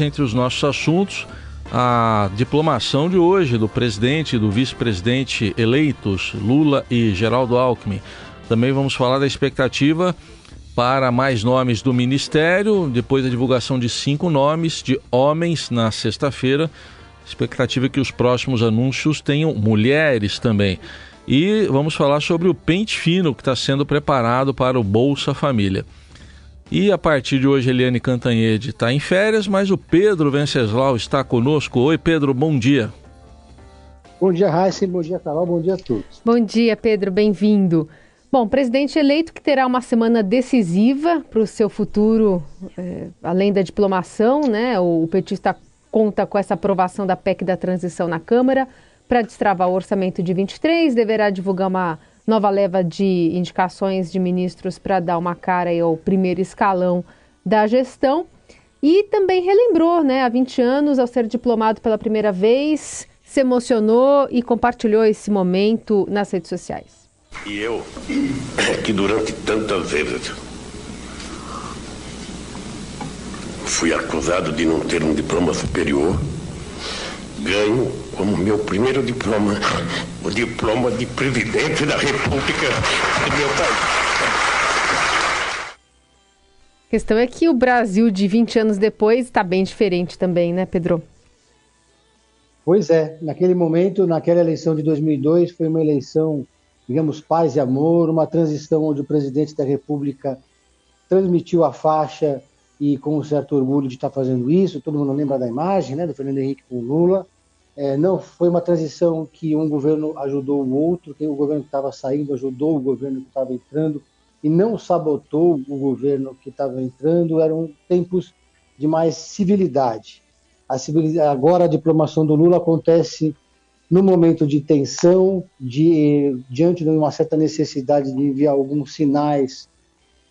Entre os nossos assuntos, a diplomação de hoje do presidente e do vice-presidente eleitos, Lula e Geraldo Alckmin. Também vamos falar da expectativa para mais nomes do Ministério, depois da divulgação de cinco nomes de homens na sexta-feira. Expectativa é que os próximos anúncios tenham mulheres também. E vamos falar sobre o pente fino que está sendo preparado para o Bolsa Família. E a partir de hoje, Eliane Cantanhede está em férias, mas o Pedro Venceslau está conosco. Oi, Pedro, bom dia. Bom dia, Raíssa, bom dia, Carol, bom dia a todos. Bom dia, Pedro, bem-vindo. Bom, presidente eleito que terá uma semana decisiva para o seu futuro, é, além da diplomação, né? O, o petista conta com essa aprovação da PEC da transição na Câmara para destravar o orçamento de 23, deverá divulgar uma nova leva de indicações de ministros para dar uma cara ao primeiro escalão da gestão. E também relembrou, né, há 20 anos, ao ser diplomado pela primeira vez, se emocionou e compartilhou esse momento nas redes sociais. E eu, que durante tantas vezes fui acusado de não ter um diploma superior, ganho como meu primeiro diploma o diploma de presidente da República do meu país. A questão é que o Brasil de 20 anos depois está bem diferente também, né, Pedro? Pois é, naquele momento, naquela eleição de 2002, foi uma eleição, digamos, paz e amor, uma transição onde o presidente da República transmitiu a faixa e com um certo orgulho de estar fazendo isso, todo mundo lembra da imagem, né, do Fernando Henrique com o Lula, é, não foi uma transição que um governo ajudou o outro, que o governo que estava saindo ajudou o governo que estava entrando e não sabotou o governo que estava entrando. Eram tempos de mais civilidade. A civilidade. Agora a diplomação do Lula acontece no momento de tensão, de, diante de uma certa necessidade de enviar alguns sinais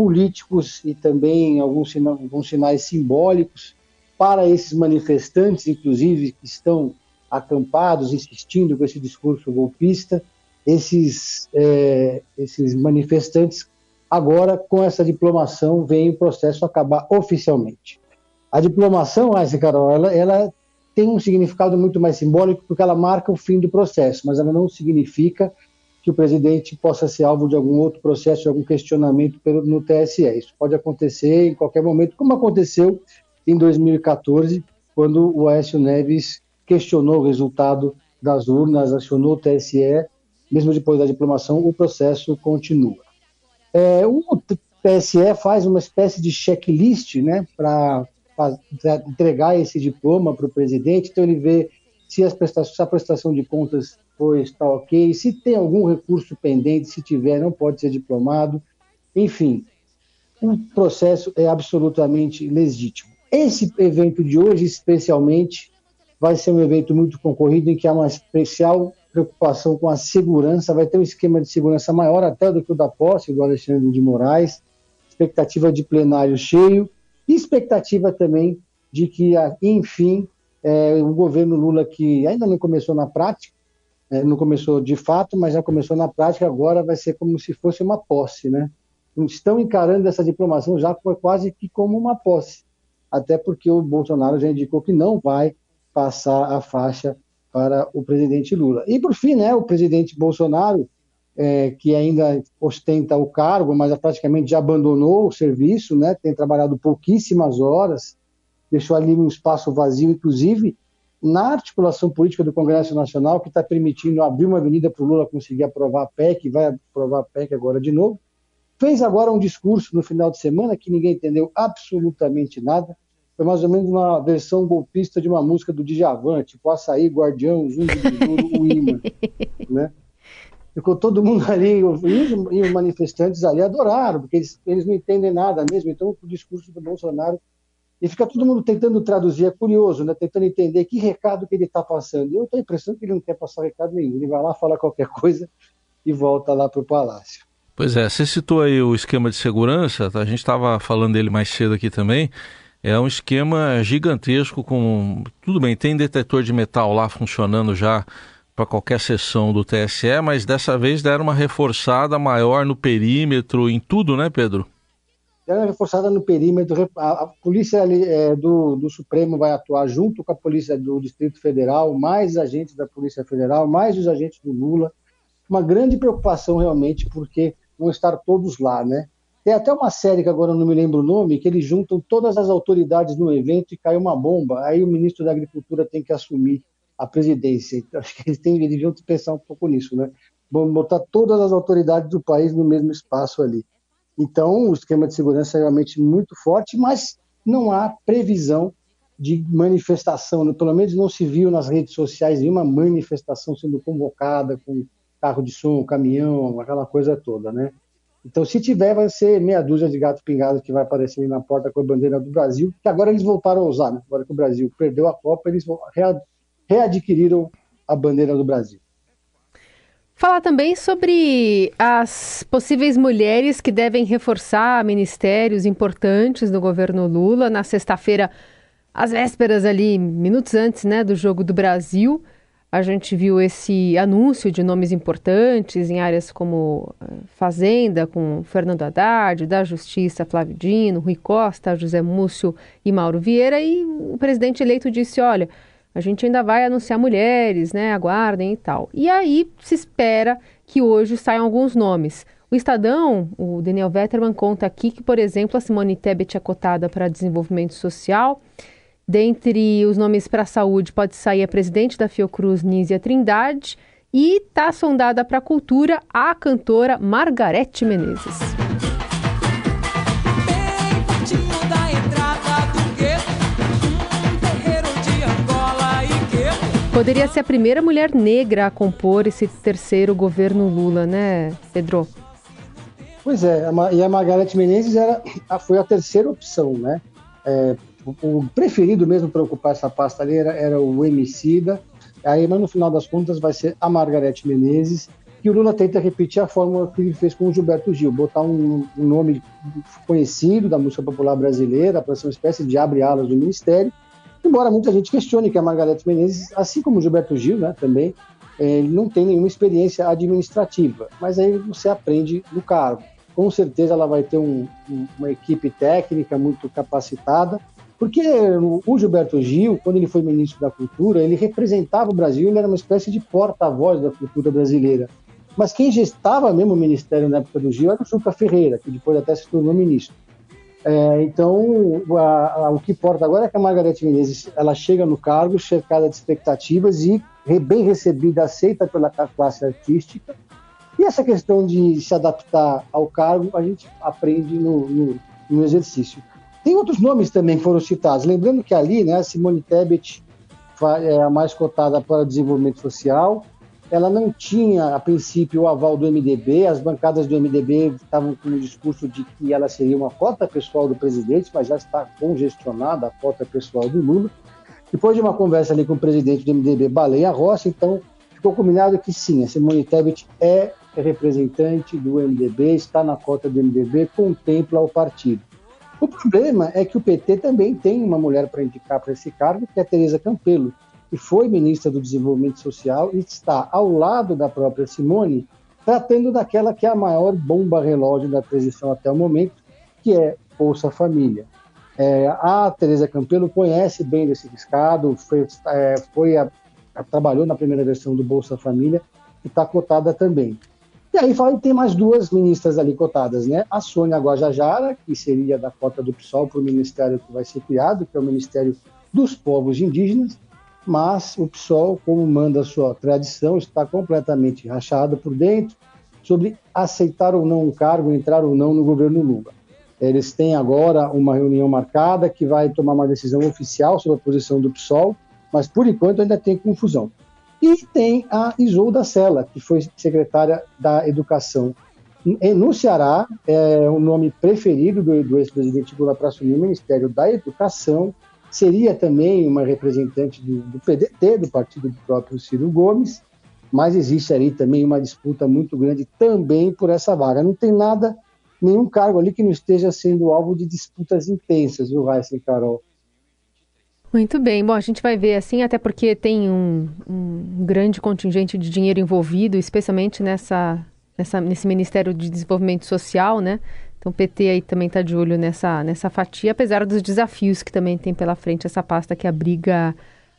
políticos e também alguns, alguns sinais simbólicos para esses manifestantes, inclusive, que estão acampados, insistindo com esse discurso golpista, esses, é, esses manifestantes, agora, com essa diplomação, vem o processo acabar oficialmente. A diplomação, Raíssa Carol, ela, ela tem um significado muito mais simbólico porque ela marca o fim do processo, mas ela não significa que o presidente possa ser alvo de algum outro processo, de algum questionamento no TSE. Isso pode acontecer em qualquer momento, como aconteceu em 2014, quando o Aécio Neves questionou o resultado das urnas, acionou o TSE, mesmo depois da diplomação, o processo continua. É, o TSE faz uma espécie de checklist né, para entregar esse diploma para o presidente, então ele vê se, se, a prestação de contas foi, está ok, se tem algum recurso pendente, se tiver, não pode ser diplomado, enfim, o processo é absolutamente legítimo. Esse evento de hoje, especialmente, vai ser um evento muito concorrido em que há uma especial preocupação com a segurança, vai ter um esquema de segurança maior até do que o da posse do Alexandre de Moraes, expectativa de plenário cheio e expectativa também de que, enfim, é, o governo Lula, que ainda não começou na prática, é, não começou de fato, mas já começou na prática, agora vai ser como se fosse uma posse, né? Estão encarando essa diplomação já quase que como uma posse, até porque o Bolsonaro já indicou que não vai passar a faixa para o presidente Lula. E, por fim, né, o presidente Bolsonaro, é, que ainda ostenta o cargo, mas praticamente já abandonou o serviço, né, tem trabalhado pouquíssimas horas, deixou ali um espaço vazio, inclusive na articulação política do Congresso Nacional, que está permitindo abrir uma avenida para o Lula conseguir aprovar a PEC, vai aprovar a PEC agora de novo. Fez agora um discurso no final de semana que ninguém entendeu absolutamente nada, foi mais ou menos uma versão golpista de uma música do Djavan, tipo Açaí, Guardião, Zumbi o Imã, né? Ficou todo mundo ali, e os manifestantes ali adoraram, porque eles, eles não entendem nada mesmo, então o discurso do Bolsonaro, e fica todo mundo tentando traduzir, é curioso, né? tentando entender que recado que ele está passando. Eu tenho a impressão que ele não quer passar recado nenhum, ele vai lá, fala qualquer coisa e volta lá para o palácio. Pois é, você citou aí o esquema de segurança, tá? a gente estava falando dele mais cedo aqui também, é um esquema gigantesco com. Tudo bem, tem detetor de metal lá funcionando já para qualquer sessão do TSE, mas dessa vez deram uma reforçada maior no perímetro, em tudo, né, Pedro? Ela é reforçada no perímetro. A, a polícia é, do, do, Supremo vai atuar junto com a polícia do Distrito Federal, mais agentes da Polícia Federal, mais os agentes do Lula. Uma grande preocupação realmente, porque vão estar todos lá, né? Tem até uma série que agora não me lembro o nome, que eles juntam todas as autoridades no evento e cai uma bomba. Aí o ministro da Agricultura tem que assumir a presidência. Então, acho que eles, têm, eles deviam pensar um pouco nisso, né? Vamos botar todas as autoridades do país no mesmo espaço ali. Então, o esquema de segurança é realmente muito forte, mas não há previsão de manifestação, né? pelo menos não se viu nas redes sociais nenhuma manifestação sendo convocada com carro de som, caminhão, aquela coisa toda, né? Então, se tiver, vai ser meia dúzia de gato pingado que vai aparecer na porta com a bandeira do Brasil, que agora eles voltaram a usar, né? Agora que o Brasil perdeu a Copa, eles readquiriram a bandeira do Brasil. Falar também sobre as possíveis mulheres que devem reforçar ministérios importantes do governo Lula. Na sexta-feira, às vésperas ali, minutos antes né, do Jogo do Brasil, a gente viu esse anúncio de nomes importantes em áreas como eh, Fazenda, com Fernando Haddad, da Justiça, Flávio Dino, Rui Costa, José Múcio e Mauro Vieira, e o presidente eleito disse, olha a gente ainda vai anunciar mulheres, né? Aguardem e tal. E aí se espera que hoje saiam alguns nomes. O Estadão, o Daniel Vetterman, conta aqui que, por exemplo, a Simone Tebet é cotada para desenvolvimento social. Dentre os nomes para a saúde, pode sair a presidente da Fiocruz, Nízia Trindade, e está sondada para a cultura a cantora Margarete Menezes. Poderia ser a primeira mulher negra a compor esse terceiro governo Lula, né, Pedro? Pois é, e a Margareth Menezes era, foi a terceira opção, né? É, o, preferido mesmo para ocupar essa pasta ali era, era o Emicida, aí, mas no final das contas vai ser a Margareth Menezes, e o Lula tenta repetir a fórmula que ele fez com o Gilberto Gil, botar um, um nome conhecido da música popular brasileira para ser uma espécie de abre-alas do ministério, Embora muita gente questione que a Margareth Menezes, assim como o Gilberto Gil, né, também, é, ele não tem nenhuma experiência administrativa, mas aí você aprende no cargo. Com certeza ela vai ter um, uma equipe técnica muito capacitada, porque o Gilberto Gil, quando ele foi ministro da Cultura, ele representava o Brasil, ele era uma espécie de porta-voz da cultura brasileira. Mas quem gestava mesmo o ministério na época do Gil era o Juca Ferreira, que depois até se tornou ministro. É, então, a, a, o que importa agora é que a Margarete Menezes ela chega no cargo cercada de expectativas e bem recebida, aceita pela classe artística. E essa questão de se adaptar ao cargo, a gente aprende no, no, no exercício. Tem outros nomes também que foram citados. Lembrando que ali, né, Simone Tebet é a mais cotada para desenvolvimento social, ela não tinha, a princípio, o aval do MDB, as bancadas do MDB estavam com o discurso de que ela seria uma cota pessoal do presidente, mas já está congestionada a cota pessoal do Lula. Depois de uma conversa ali com o presidente do MDB, Baleia Rossi, então ficou combinado que sim, a Simone Tebet é representante do MDB, está na cota do MDB, contempla o partido. O problema é que o PT também tem uma mulher para indicar para esse cargo, que é a Tereza Campelo, que foi ministra do Desenvolvimento Social e está ao lado da própria Simone, tratando daquela que é a maior bomba relógio da transição até o momento, que é Bolsa Família. É, a Tereza Campelo conhece bem desse riscado, foi, é, foi a, a, trabalhou na primeira versão do Bolsa Família e está cotada também. E aí tem mais duas ministras ali cotadas, né? A Sônia Guajajara, que seria da cota do PSOL para o ministério que vai ser criado, que é o Ministério dos Povos Indígenas, mas o PSOL, como manda a sua tradição, está completamente rachado por dentro sobre aceitar ou não um cargo, entrar ou não no governo Lula. Eles têm agora uma reunião marcada que vai tomar uma decisão oficial sobre a posição do PSOL, mas por enquanto ainda tem confusão. E tem a Isolda Sela, que foi secretária da Educação. No Ceará, é o nome preferido do, do ex-presidente Lula para assumir o Ministério da Educação, seria também uma representante do, do PDT, do partido do próprio Ciro Gomes, mas existe ali também uma disputa muito grande também por essa vaga. Não tem nada, nenhum cargo ali que não esteja sendo alvo de disputas intensas, viu, Raíssa e Carol? Muito bem. Bom, a gente vai ver assim, até porque tem um, um grande contingente de dinheiro envolvido, especialmente nessa, nessa, nesse Ministério de Desenvolvimento Social, né? Então o PT aí também está de olho nessa, nessa fatia, apesar dos desafios que também tem pela frente essa pasta que abriga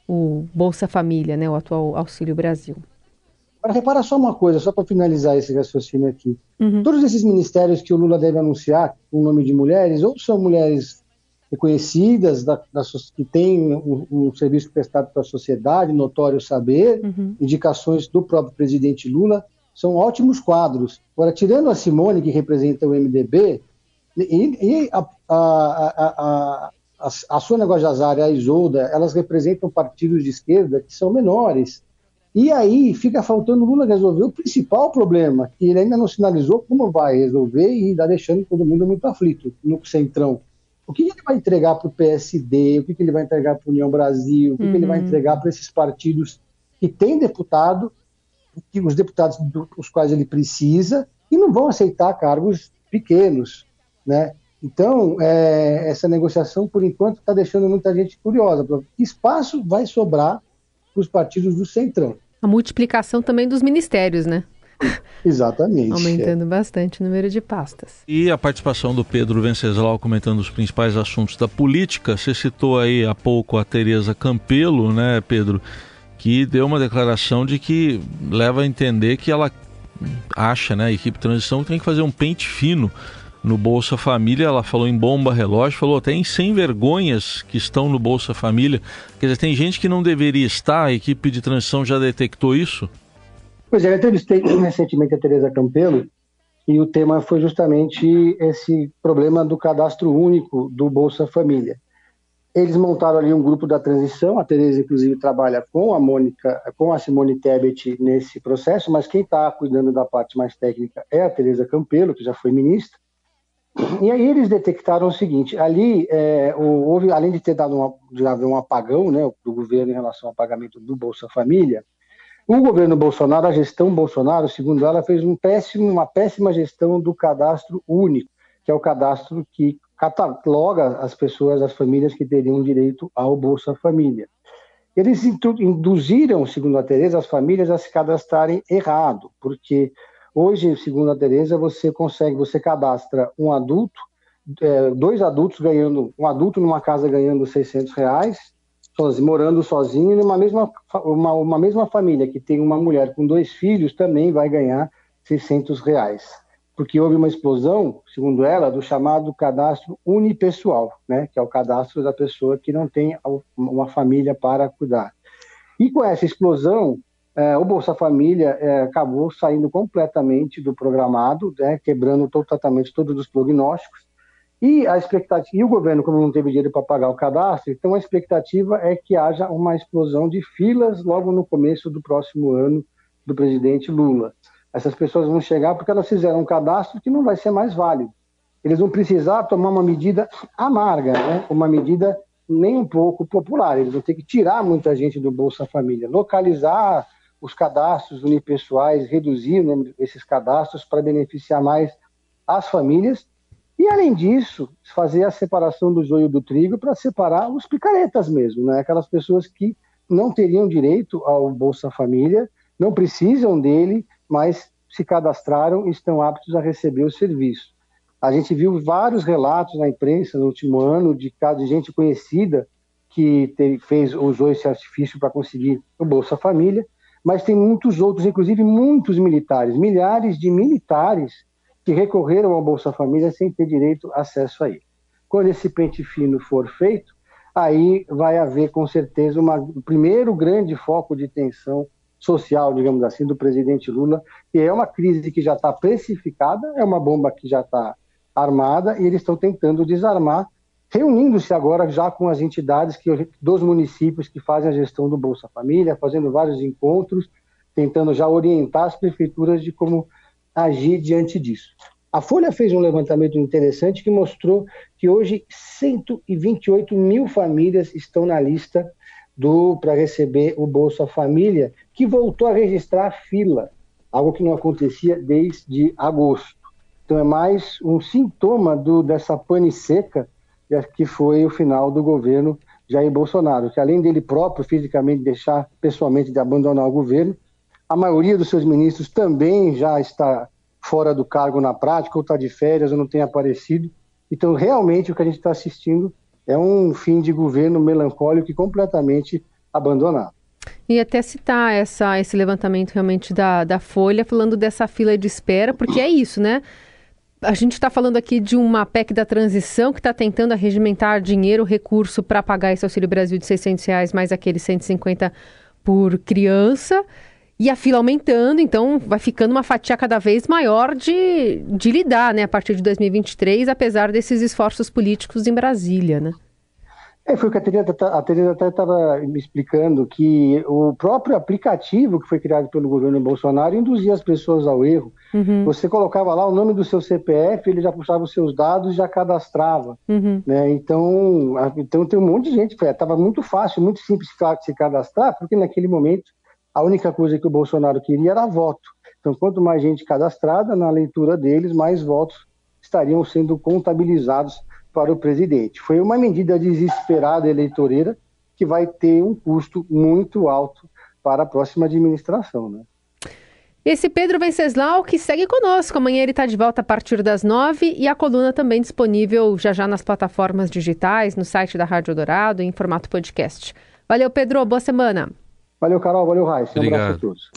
o Bolsa Família, né, o atual Auxílio Brasil. Agora, repara só uma coisa, só para finalizar esse raciocínio aqui. Uhum. Todos esses ministérios que o Lula deve anunciar com o nome de mulheres, ou são mulheres reconhecidas, da, da, que têm um, um, serviço prestado para a sociedade, notório saber, uhum. indicações do próprio presidente Lula, são ótimos quadros. Agora, tirando a Simone, que representa o MDB, e, e a, a, a, a, Sônia Guajajara e a Isolda, elas representam partidos de esquerda que são menores. E aí fica faltando o Lula resolver o principal problema, que ele ainda não sinalizou como vai resolver e está deixando todo mundo muito aflito no centrão. O que ele vai entregar para o PSD, o que ele vai entregar para a União Brasil, o que, uhum. ele vai uhum. entregar para esses partidos que têm deputado, que os deputados dos quais ele precisa, e não vão aceitar cargos pequenos, né? Então, é, essa negociação, por enquanto, está deixando muita gente curiosa. Que espaço vai sobrar para os partidos do Centrão? A multiplicação também dos ministérios, né? Exatamente. Aumentando é. bastante o número de pastas. E a participação do Pedro Venceslau comentando os principais assuntos da política. Você citou aí há pouco a Tereza Campelo, né, Pedro? Que deu uma declaração de que leva a entender que ela acha, né, a equipe de transição tem que fazer um pente fino no Bolsa Família, ela falou em bomba relógio, falou até em sem vergonhas que estão no Bolsa Família. Quer dizer, tem gente que não deveria estar, a equipe de transição já detectou isso? Pois é, eu entrevistei recentemente a Tereza Campelo e o tema foi justamente esse problema do cadastro único do Bolsa Família. Eles montaram ali um grupo da transição, a Tereza inclusive trabalha com a Mônica, com a Simone Tebet nesse processo, mas quem está cuidando da parte mais técnica é a Tereza Campelo, que já foi ministra, e aí eles detectaram o seguinte: ali é, houve, além de ter dado uma, de haver um apagão né, do governo em relação ao pagamento do Bolsa Família, o governo Bolsonaro, a gestão Bolsonaro, segundo ela, fez um péssimo, uma péssima gestão do cadastro único, que é o cadastro que cataloga as pessoas, as famílias que teriam direito ao Bolsa Família. Eles induziram, segundo a Tereza, as famílias a se cadastrarem errado, porque Hoje, segundo a Tereza, você consegue, você cadastra um adulto, é, dois adultos ganhando, um adulto numa casa ganhando 600 reais, morando sozinho, e uma mesma, uma, uma mesma família que tem uma mulher com dois filhos também vai ganhar 600 reais. Porque houve uma explosão, segundo ela, do chamado cadastro unipessoal, né, que é o cadastro da pessoa que não tem uma família para cuidar. E com essa explosão, é, o Bolsa Família é, acabou saindo completamente do programado, né, quebrando totalmente todos os prognósticos. E a expectativa, e o governo, como não teve dinheiro para pagar o cadastro, então a expectativa é que haja uma explosão de filas logo no começo do próximo ano do presidente Lula. Essas pessoas vão chegar porque elas fizeram um cadastro que não vai ser mais válido. Eles vão precisar tomar uma medida amarga, né? uma medida nem um pouco popular. Eles vão ter que tirar muita gente do Bolsa Família, localizar os cadastros unipessoais, reduzir né, esses cadastros para beneficiar mais as famílias e, além disso, fazer a separação do joio do trigo para separar os picaretas mesmo, né? aquelas pessoas que não teriam direito ao Bolsa Família, não precisam dele, mas se cadastraram e estão aptos a receber o serviço. A gente viu vários relatos na imprensa no último ano de, de gente conhecida que fez, usou esse artifício para conseguir o Bolsa Família, mas tem muitos outros, inclusive muitos militares, milhares de militares que recorreram ao Bolsa Família sem ter direito acesso a ele. Quando esse pente fino for feito, aí vai haver com certeza uma, o primeiro grande foco de tensão social, digamos assim, do presidente Lula, que é uma crise que já está precificada, é uma bomba que já está armada e eles estão tentando desarmar reunindo-se agora já com as entidades que, dos municípios que fazem a gestão do Bolsa Família, fazendo vários encontros, tentando já orientar as prefeituras de como agir diante disso. A Folha fez um levantamento interessante que mostrou que hoje 128 mil famílias estão na lista do para receber o Bolsa Família, que voltou a registrar fila, algo que não acontecia desde agosto. Então é mais um sintoma do, dessa pane seca que foi o final do governo Jair Bolsonaro, que além dele próprio fisicamente deixar pessoalmente de abandonar o governo, a maioria dos seus ministros também já está fora do cargo na prática, ou está de férias, ou não tem aparecido. Então, realmente, o que a gente está assistindo é um fim de governo melancólico e completamente abandonado. E até citar essa, esse levantamento realmente da, da Folha, falando dessa fila de espera, porque é isso, né? A gente está falando aqui de uma PEC da transição que está tentando arregimentar dinheiro, recurso para pagar esse Auxílio Brasil de 600 reais, mais aqueles 150 por criança. E a fila aumentando, então vai ficando uma fatia cada vez maior de, de lidar, né, a partir de 2023, apesar desses esforços políticos em Brasília, né? É, foi o que a Teresa até estava me explicando, que o próprio aplicativo que foi criado pelo governo Bolsonaro induzia as pessoas ao erro. Uhum. Você colocava lá o nome do seu CPF, ele já puxava os seus dados e já cadastrava. Uhum. Né? Então, então tem um monte de gente, estava muito fácil, muito simples de se cadastrar, porque naquele momento a única coisa que o Bolsonaro queria era voto. Então, quanto mais gente cadastrada, na leitura deles, mais votos estariam sendo contabilizados para o presidente. Foi uma medida desesperada eleitoreira que vai ter um custo muito alto para a próxima administração. Né? Esse Pedro Venceslau que segue conosco. Amanhã ele está de volta a partir das nove e a coluna também disponível já já nas plataformas digitais, no site da Rádio Dourado, em formato podcast. Valeu, Pedro. Boa semana. Valeu, Carol. Valeu, Raíssa. Um abraço a todos.